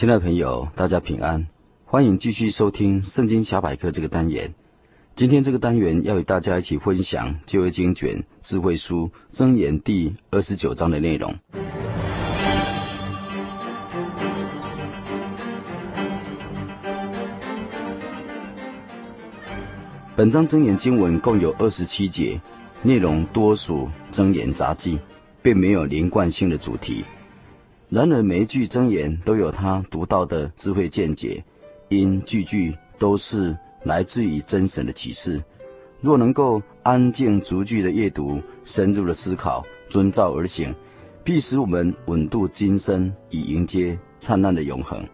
亲爱的朋友，大家平安，欢迎继续收听《圣经小百科》这个单元。今天这个单元要与大家一起分享旧约经卷智慧书箴言第二十九章的内容。本章箴言经文共有二十七节，内容多属箴言杂记，并没有连贯性的主题。然而，每一句箴言都有他独到的智慧见解，因句句都是来自于真神的启示。若能够安静逐句的阅读，深入的思考，遵照而行，必使我们稳度今生，以迎接灿烂的永恒。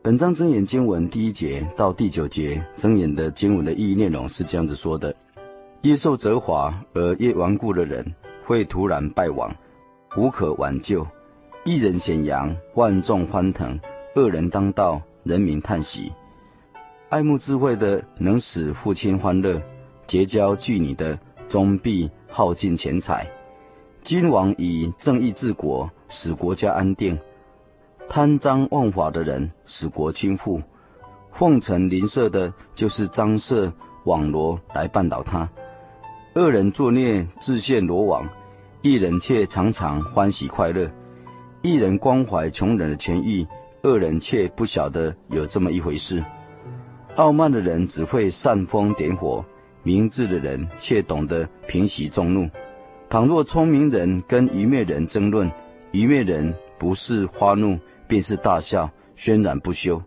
本章真言经文第一节到第九节真言的经文的意义内容是这样子说的：越受责罚而越顽固的人，会突然败亡，无可挽救。一人显扬，万众欢腾；恶人当道，人民叹息。爱慕智慧的，能使父亲欢乐；结交巨女的，终必耗尽钱财。君王以正义治国，使国家安定；贪赃枉法的人，使国倾覆。奉承邻舍的，就是张设网罗来绊倒他。恶人作孽，自陷罗网；一人却常常欢喜快乐。一人关怀穷人的权益，恶人却不晓得有这么一回事。傲慢的人只会煽风点火，明智的人却懂得平息众怒。倘若聪明人跟愚昧人争论，愚昧人不是发怒，便是大笑，喧然不休。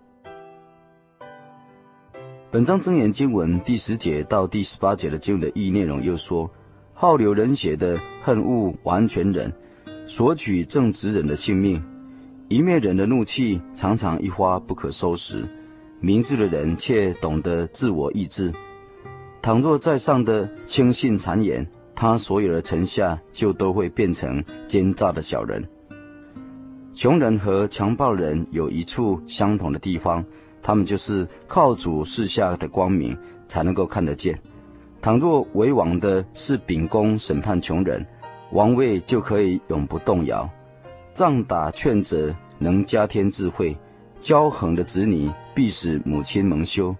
本章真言经文第十节到第十八节的经文的意义内容又说：好流人血的恨恶完全人。索取正直人的性命，愚昧人的怒气常常一发不可收拾，明智的人却懂得自我抑制。倘若在上的轻信谗言，他所有的臣下就都会变成奸诈的小人。穷人和强暴人有一处相同的地方，他们就是靠主赐下的光明才能够看得见。倘若为王的是秉公审判穷人，王位就可以永不动摇，杖打劝责能加添智慧，骄横的子女必使母亲蒙羞，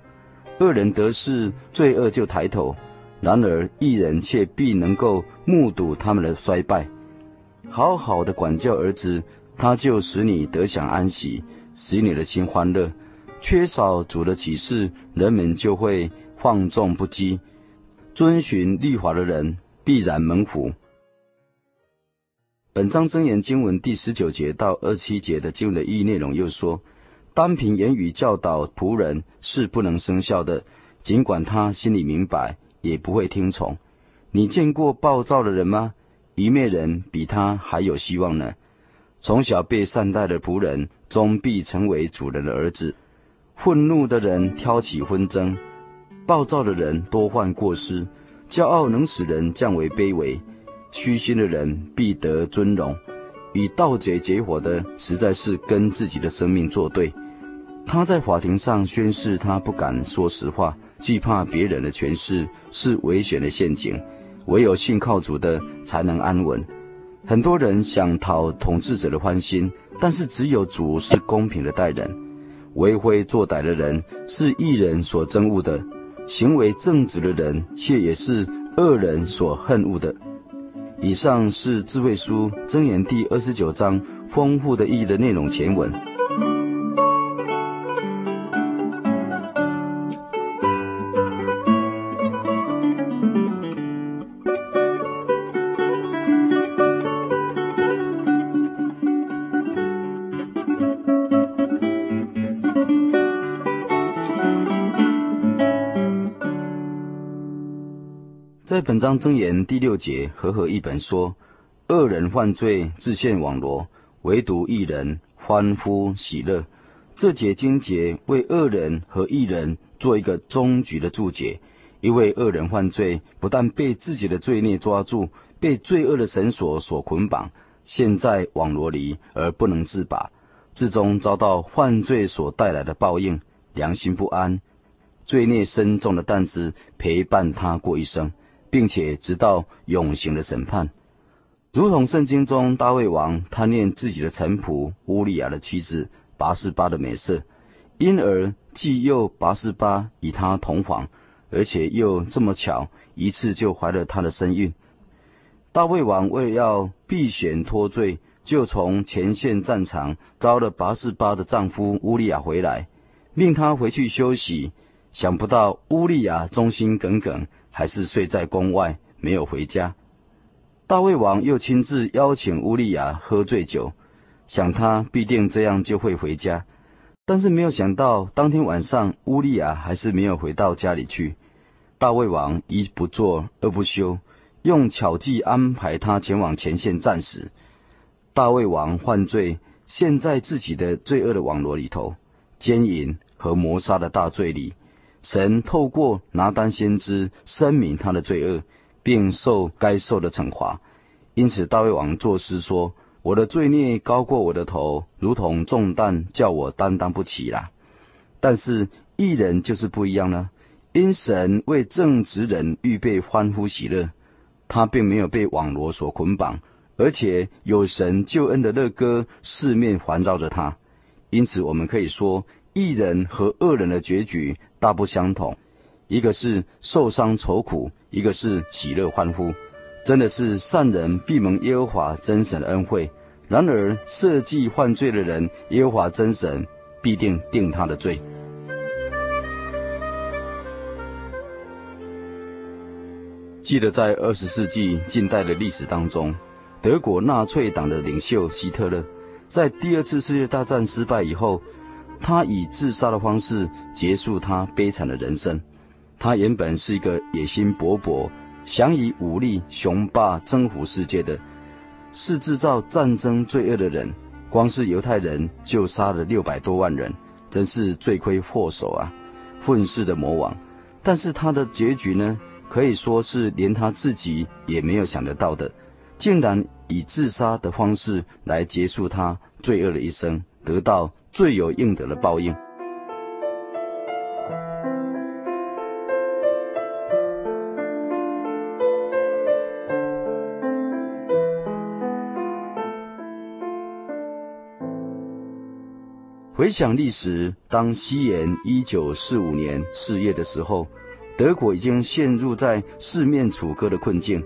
恶人得势，罪恶就抬头，然而一人却必能够目睹他们的衰败。好好的管教儿子，他就使你得享安息，使你的心欢乐。缺少主的启示，人们就会放纵不羁。遵循律法的人必然蒙福。本章真言经文第十九节到二十七节的经文的意义内容又说：单凭言语教导仆人是不能生效的，尽管他心里明白，也不会听从。你见过暴躁的人吗？愚昧人比他还有希望呢。从小被善待的仆人，终必成为主人的儿子。愤怒的人挑起纷争，暴躁的人多犯过失，骄傲能使人降为卑微。虚心的人必得尊荣，与盗贼结伙的实在是跟自己的生命作对。他在法庭上宣誓，他不敢说实话，惧怕别人的权势是危险的陷阱。唯有信靠主的才能安稳。很多人想讨统治者的欢心，但是只有主是公平的待人。为非作歹的人是一人所憎恶的，行为正直的人却也是恶人所恨恶的。以上是智慧书箴言第二十九章丰富的意义的内容前文。在本章箴言第六节，和合一本说：“恶人犯罪，自陷网罗；唯独一人欢呼喜乐。”这节经节为恶人和义人做一个终局的注解。因为恶人犯罪，不但被自己的罪孽抓住，被罪恶的绳索所捆绑，陷在网罗里而不能自拔，最终遭到犯罪所带来的报应，良心不安，罪孽深重的担子陪伴他过一生。并且直到永刑的审判，如同圣经中大卫王贪恋自己的臣仆乌利亚的妻子拔示巴的美色，因而既又拔示巴与他同房，而且又这么巧一次就怀了他的身孕。大卫王为了要避嫌脱罪，就从前线战场招了拔示巴的丈夫乌利亚回来，命他回去休息。想不到乌利亚忠心耿耿。还是睡在宫外，没有回家。大卫王又亲自邀请乌利亚喝醉酒，想他必定这样就会回家。但是没有想到，当天晚上乌利亚还是没有回到家里去。大卫王一不做二不休，用巧计安排他前往前线战死。大卫王犯罪，陷在自己的罪恶的网罗里头，奸淫和谋杀的大罪里。神透过拿单先知声明他的罪恶，并受该受的惩罚。因此，大卫王作诗说：“我的罪孽高过我的头，如同重担，叫我担当不起啦。”但是异人就是不一样呢，因神为正直人预备欢呼喜乐，他并没有被网罗所捆绑，而且有神救恩的乐歌四面环绕着他。因此，我们可以说，义人和恶人的结局大不相同，一个是受伤愁苦，一个是喜乐欢呼。真的是善人必蒙耶和华真神的恩惠，然而设计犯罪的人，耶和华真神必定定他的罪。记得在二十世纪近代的历史当中，德国纳粹党的领袖希特勒，在第二次世界大战失败以后。他以自杀的方式结束他悲惨的人生。他原本是一个野心勃勃、想以武力雄霸征服世界的，是制造战争罪恶的人。光是犹太人就杀了六百多万人，真是罪魁祸首啊！混世的魔王。但是他的结局呢，可以说是连他自己也没有想得到的，竟然以自杀的方式来结束他罪恶的一生，得到。罪有应得的报应。回想历史，当西元一九四五年四月的时候，德国已经陷入在四面楚歌的困境，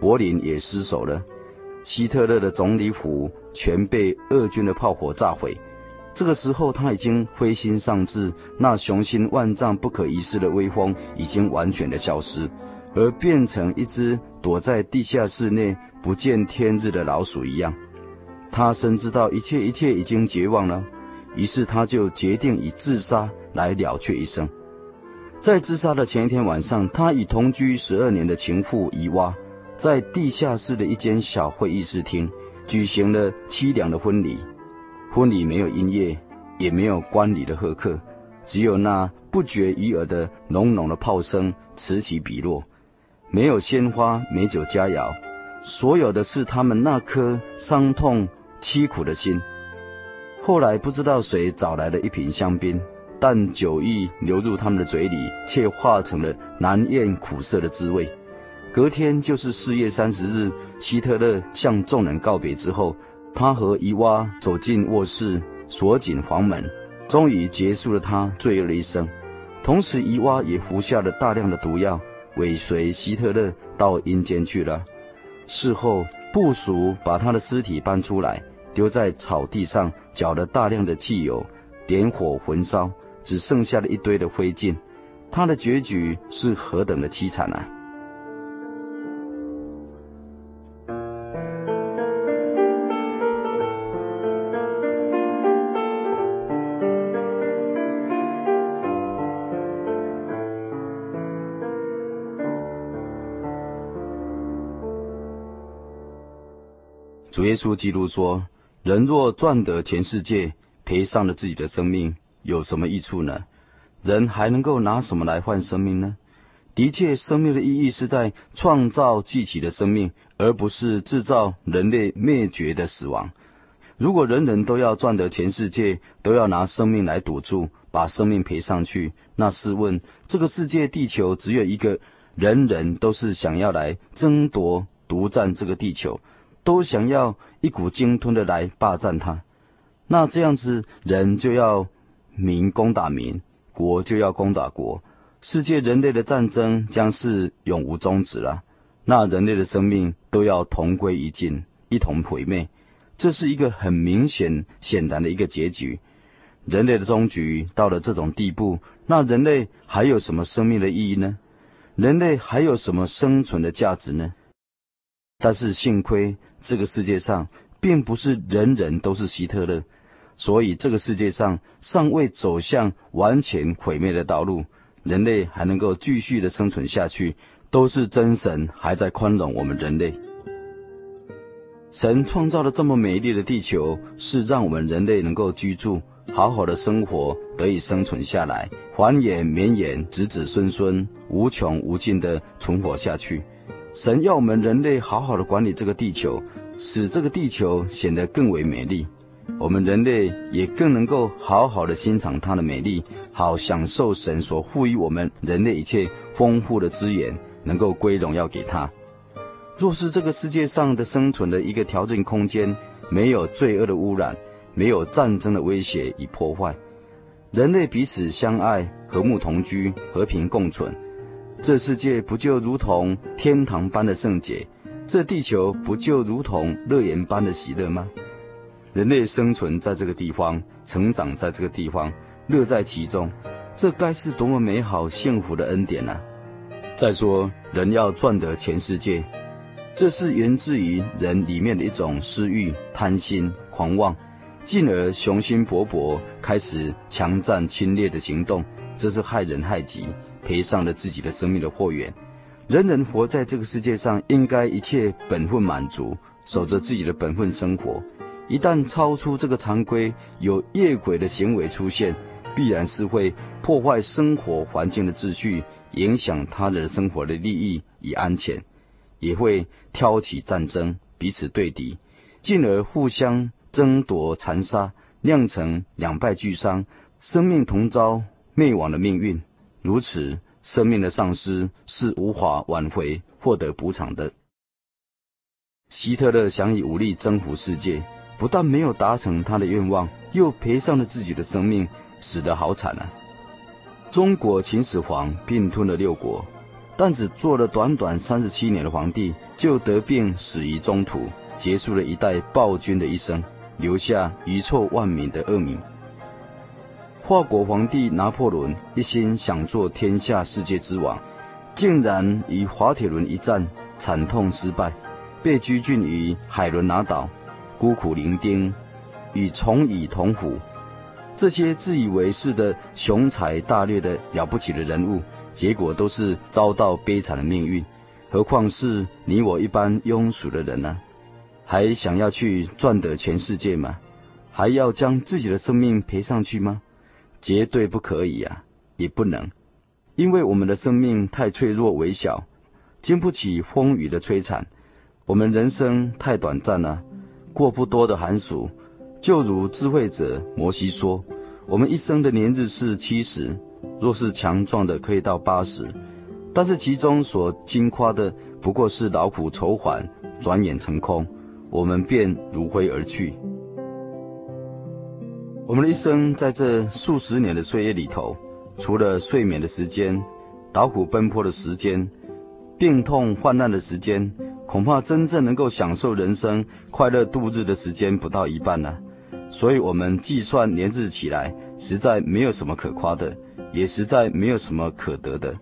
柏林也失守了，希特勒的总理府全被俄军的炮火炸毁。这个时候，他已经灰心丧志，那雄心万丈、不可一世的威风已经完全的消失，而变成一只躲在地下室内不见天日的老鼠一样。他深知道一切一切已经绝望了，于是他就决定以自杀来了却一生。在自杀的前一天晚上，他与同居十二年的情妇伊娃，在地下室的一间小会议室厅举行了凄凉的婚礼。婚礼没有音乐，也没有观礼的贺客，只有那不绝于耳的隆隆的炮声此起彼落，没有鲜花，美酒佳肴，所有的是他们那颗伤痛凄苦的心。后来不知道谁找来了一瓶香槟，但酒意流入他们的嘴里，却化成了难咽苦涩的滋味。隔天就是四月三十日，希特勒向众人告别之后。他和伊娃走进卧室，锁紧房门，终于结束了他罪恶的一生。同时，伊娃也服下了大量的毒药，尾随希特勒到阴间去了。事后，部属把他的尸体搬出来，丢在草地上，搅了大量的汽油，点火焚烧，只剩下了一堆的灰烬。他的结局是何等的凄惨啊！主耶稣基督说：“人若赚得全世界，赔上了自己的生命，有什么益处呢？人还能够拿什么来换生命呢？”的确，生命的意义是在创造自己的生命，而不是制造人类灭绝的死亡。如果人人都要赚得全世界，都要拿生命来赌注，把生命赔上去，那试问，这个世界地球只有一个，人人都是想要来争夺、独占这个地球，都想要一股鲸吞的来霸占它，那这样子，人就要民攻打民，国就要攻打国。世界人类的战争将是永无终止了，那人类的生命都要同归于尽，一同毁灭，这是一个很明显、显然的一个结局。人类的终局到了这种地步，那人类还有什么生命的意义呢？人类还有什么生存的价值呢？但是幸亏这个世界上并不是人人都是希特勒，所以这个世界上尚未走向完全毁灭的道路。人类还能够继续的生存下去，都是真神还在宽容我们人类。神创造了这么美丽的地球，是让我们人类能够居住、好好的生活，得以生存下来，繁衍绵延，子子孙孙无穷无尽的存活下去。神要我们人类好好的管理这个地球，使这个地球显得更为美丽。我们人类也更能够好好的欣赏它的美丽，好享受神所赋予我们人类一切丰富的资源，能够归荣耀给他。若是这个世界上的生存的一个条件空间没有罪恶的污染，没有战争的威胁与破坏，人类彼此相爱、和睦同居、和平共存，这世界不就如同天堂般的圣洁？这地球不就如同乐园般的喜乐吗？人类生存在这个地方，成长在这个地方，乐在其中，这该是多么美好幸福的恩典啊！再说，人要赚得全世界，这是源自于人里面的一种私欲、贪心、狂妄，进而雄心勃勃，开始强占侵略的行动，这是害人害己，赔上了自己的生命的祸源。人人活在这个世界上，应该一切本分满足，守着自己的本分生活。一旦超出这个常规，有夜鬼的行为出现，必然是会破坏生活环境的秩序，影响他人生活的利益与安全，也会挑起战争，彼此对敌，进而互相争夺残杀，酿成两败俱伤，生命同遭灭亡的命运。如此，生命的丧失是无法挽回、获得补偿的。希特勒想以武力征服世界。不但没有达成他的愿望，又赔上了自己的生命，死得好惨啊！中国秦始皇并吞了六国，但只做了短短三十七年的皇帝，就得病死于中途，结束了一代暴君的一生，留下遗臭万民的恶名。法国皇帝拿破仑一心想做天下世界之王，竟然与滑铁卢一战惨痛失败，被拘禁于海伦拿岛。孤苦伶仃，与虫蚁同腐，这些自以为是的雄才大略的了不起的人物，结果都是遭到悲惨的命运。何况是你我一般庸俗的人呢？还想要去赚得全世界吗？还要将自己的生命赔上去吗？绝对不可以啊，也不能，因为我们的生命太脆弱微小，经不起风雨的摧残。我们人生太短暂了。过不多的寒暑，就如智慧者摩西说：“我们一生的年日是七十，若是强壮的，可以到八十，但是其中所经夸的不过是劳苦愁烦，转眼成空，我们便如飞而去。我们的一生在这数十年的岁月里头，除了睡眠的时间、劳苦奔波的时间、病痛患难的时间。”恐怕真正能够享受人生、快乐度日的时间不到一半了，所以我们计算年日起来，实在没有什么可夸的，也实在没有什么可得的，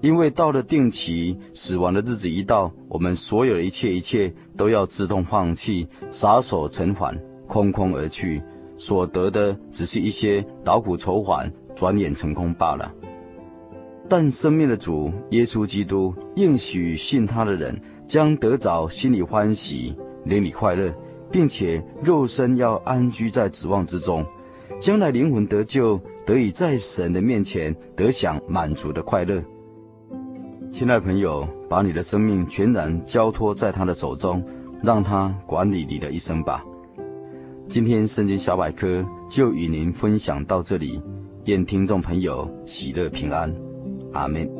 因为到了定期死亡的日子一到，我们所有的一切一切都要自动放弃，撒手尘寰，空空而去，所得的只是一些劳苦愁烦，转眼成空罢了。但生命的主耶稣基督应许信他的人，将得着心里欢喜、灵里快乐，并且肉身要安居在指望之中，将来灵魂得救，得以在神的面前得享满足的快乐。亲爱的朋友，把你的生命全然交托在他的手中，让他管理你的一生吧。今天圣经小百科就与您分享到这里，愿听众朋友喜乐平安，阿门。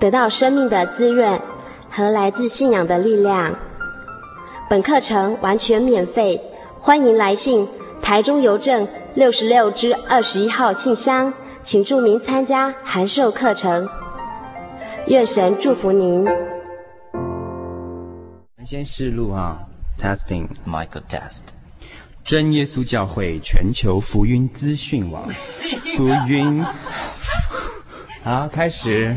得到生命的滋润和来自信仰的力量。本课程完全免费，欢迎来信台中邮政六十六支二十一号信箱，请注明参加函授课程。愿神祝福您。先试录啊，testing，Michael test。真耶稣教会全球福音资讯网，福音。好，开始。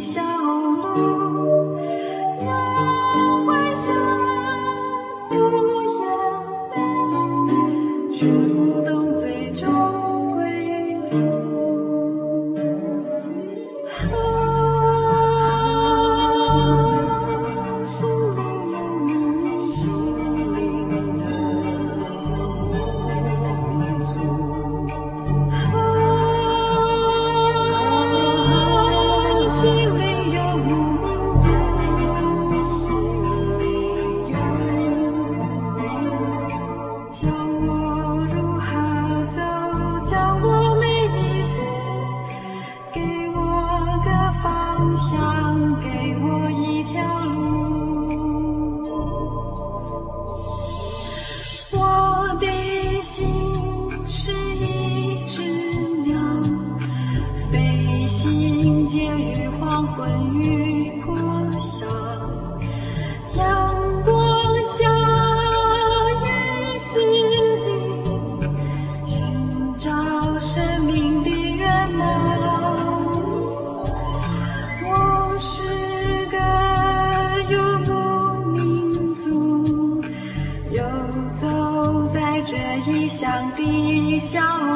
小路，笑。